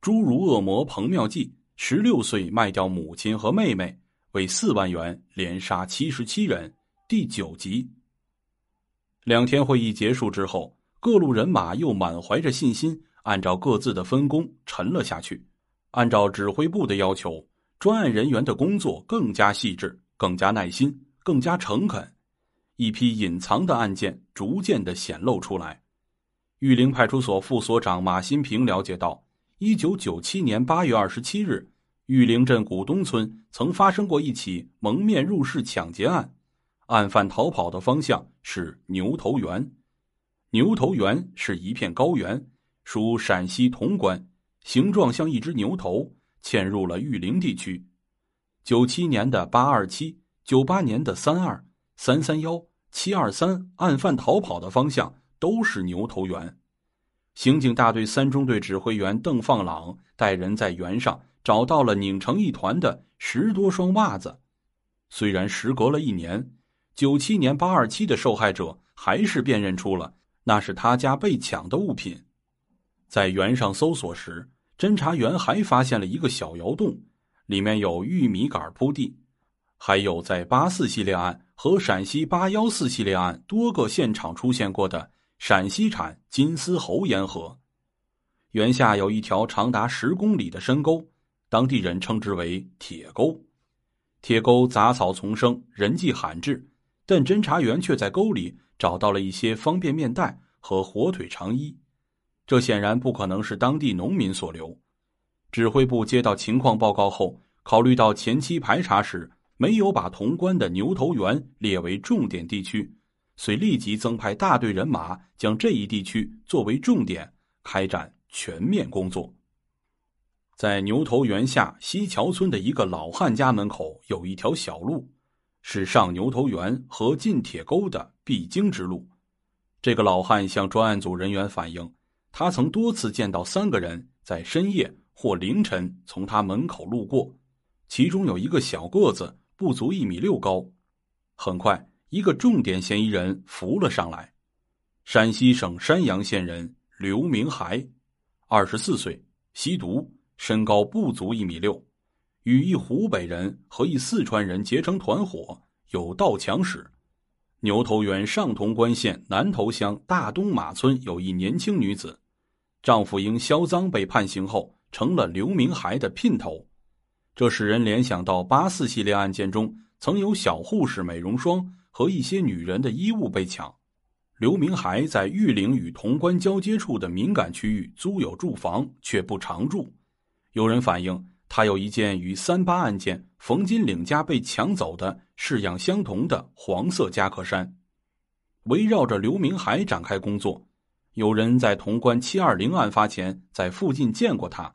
侏儒恶魔彭妙计十六岁卖掉母亲和妹妹，为四万元连杀七十七人。第九集。两天会议结束之后，各路人马又满怀着信心，按照各自的分工沉了下去。按照指挥部的要求，专案人员的工作更加细致、更加耐心、更加诚恳。一批隐藏的案件逐渐的显露出来。玉林派出所副所长马新平了解到，一九九七年八月二十七日，玉林镇古东村曾发生过一起蒙面入室抢劫案，案犯逃跑的方向是牛头原。牛头原是一片高原，属陕西潼关，形状像一只牛头，嵌入了玉林地区。九七年的八二七，九八年的三二三三幺七二三，案犯逃跑的方向。都是牛头原，刑警大队三中队指挥员邓放朗带人在原上找到了拧成一团的十多双袜子。虽然时隔了一年，九七年八二七的受害者还是辨认出了那是他家被抢的物品。在原上搜索时，侦查员还发现了一个小窑洞，里面有玉米杆铺地，还有在八四系列案和陕西八幺四系列案多个现场出现过的。陕西产金丝猴烟盒，原下有一条长达十公里的深沟，当地人称之为铁沟。铁沟杂草丛生，人迹罕至，但侦查员却在沟里找到了一些方便面袋和火腿肠衣，这显然不可能是当地农民所留。指挥部接到情况报告后，考虑到前期排查时没有把潼关的牛头原列为重点地区。遂立即增派大队人马，将这一地区作为重点开展全面工作。在牛头原下西桥村的一个老汉家门口，有一条小路，是上牛头原和进铁沟的必经之路。这个老汉向专案组人员反映，他曾多次见到三个人在深夜或凌晨从他门口路过，其中有一个小个子，不足一米六高。很快。一个重点嫌疑人浮了上来，陕西省山阳县人刘明海，二十四岁，吸毒，身高不足一米六，与一湖北人和一四川人结成团伙，有盗抢史。牛头原上潼关县南头乡大东马村有一年轻女子，丈夫因销赃被判刑后，成了刘明海的姘头，这使人联想到八四系列案件中曾有小护士美容霜。和一些女人的衣物被抢，刘明海在玉林与潼关交接处的敏感区域租有住房，却不常住。有人反映，他有一件与三八案件冯金岭家被抢走的式样相同的黄色夹克衫。围绕着刘明海展开工作，有人在潼关七二零案发前在附近见过他，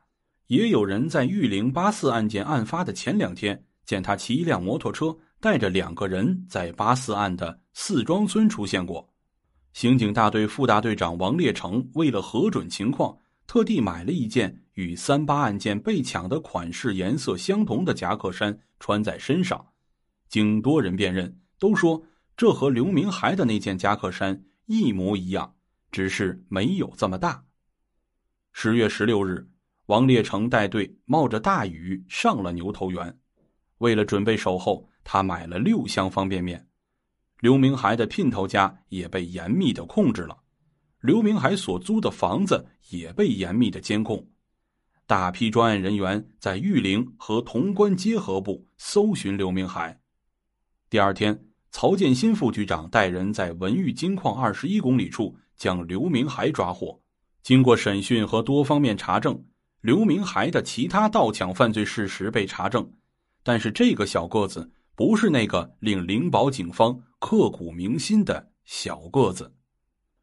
也有人在玉林八四案件案发的前两天见他骑一辆摩托车。带着两个人在八四案的四庄村出现过，刑警大队副大队长王烈成为了核准情况，特地买了一件与三八案件被抢的款式颜色相同的夹克衫穿在身上，经多人辨认，都说这和刘明海的那件夹克衫一模一样，只是没有这么大。十月十六日，王烈成带队冒着大雨上了牛头原，为了准备守候。他买了六箱方便面，刘明海的姘头家也被严密的控制了，刘明海所租的房子也被严密的监控，大批专案人员在玉林和潼关结合部搜寻刘明海。第二天，曹建新副局长带人在文玉金矿二十一公里处将刘明海抓获。经过审讯和多方面查证，刘明海的其他盗抢犯罪事实被查证，但是这个小个子。不是那个令灵宝警方刻骨铭心的小个子。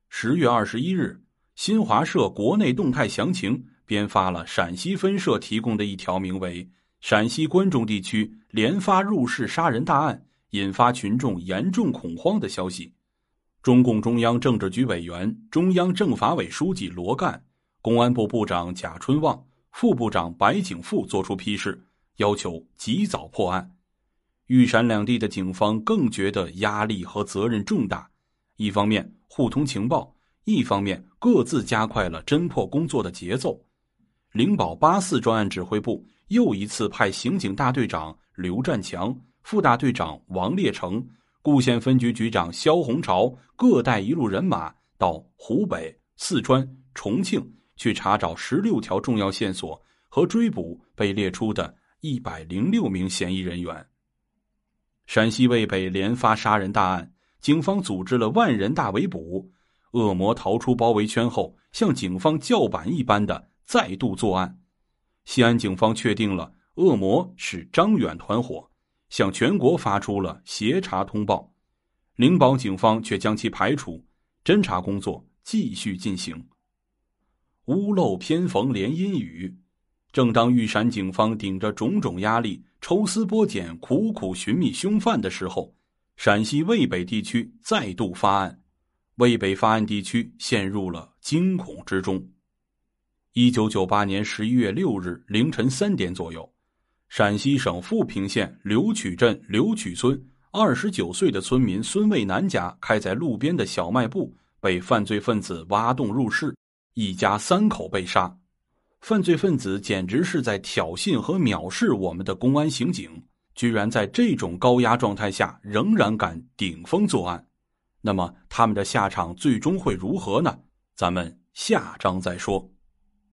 十月二十一日，新华社国内动态详情编发了陕西分社提供的一条名为《陕西关中地区连发入室杀人大案，引发群众严重恐慌》的消息。中共中央政治局委员、中央政法委书记罗干、公安部部长贾春旺、副部长白景富作出批示，要求及早破案。豫陕两地的警方更觉得压力和责任重大，一方面互通情报，一方面各自加快了侦破工作的节奏。灵宝八四专案指挥部又一次派刑警大队长刘占强、副大队长王烈成、固县分局局长肖洪朝各带一路人马到湖北、四川、重庆去查找十六条重要线索和追捕被列出的一百零六名嫌疑人员。陕西渭北连发杀人大案，警方组织了万人大围捕，恶魔逃出包围圈后，向警方叫板一般的再度作案。西安警方确定了恶魔是张远团伙，向全国发出了协查通报。灵宝警方却将其排除，侦查工作继续进行。屋漏偏逢连阴雨。正当玉山警方顶着种种压力抽丝剥茧、苦苦寻觅凶犯的时候，陕西渭北地区再度发案，渭北发案地区陷入了惊恐之中。一九九八年十一月六日凌晨三点左右，陕西省富平县刘曲镇刘曲村二十九岁的村民孙卫南家开在路边的小卖部被犯罪分子挖洞入室，一家三口被杀。犯罪分子简直是在挑衅和藐视我们的公安刑警，居然在这种高压状态下仍然敢顶风作案。那么他们的下场最终会如何呢？咱们下章再说。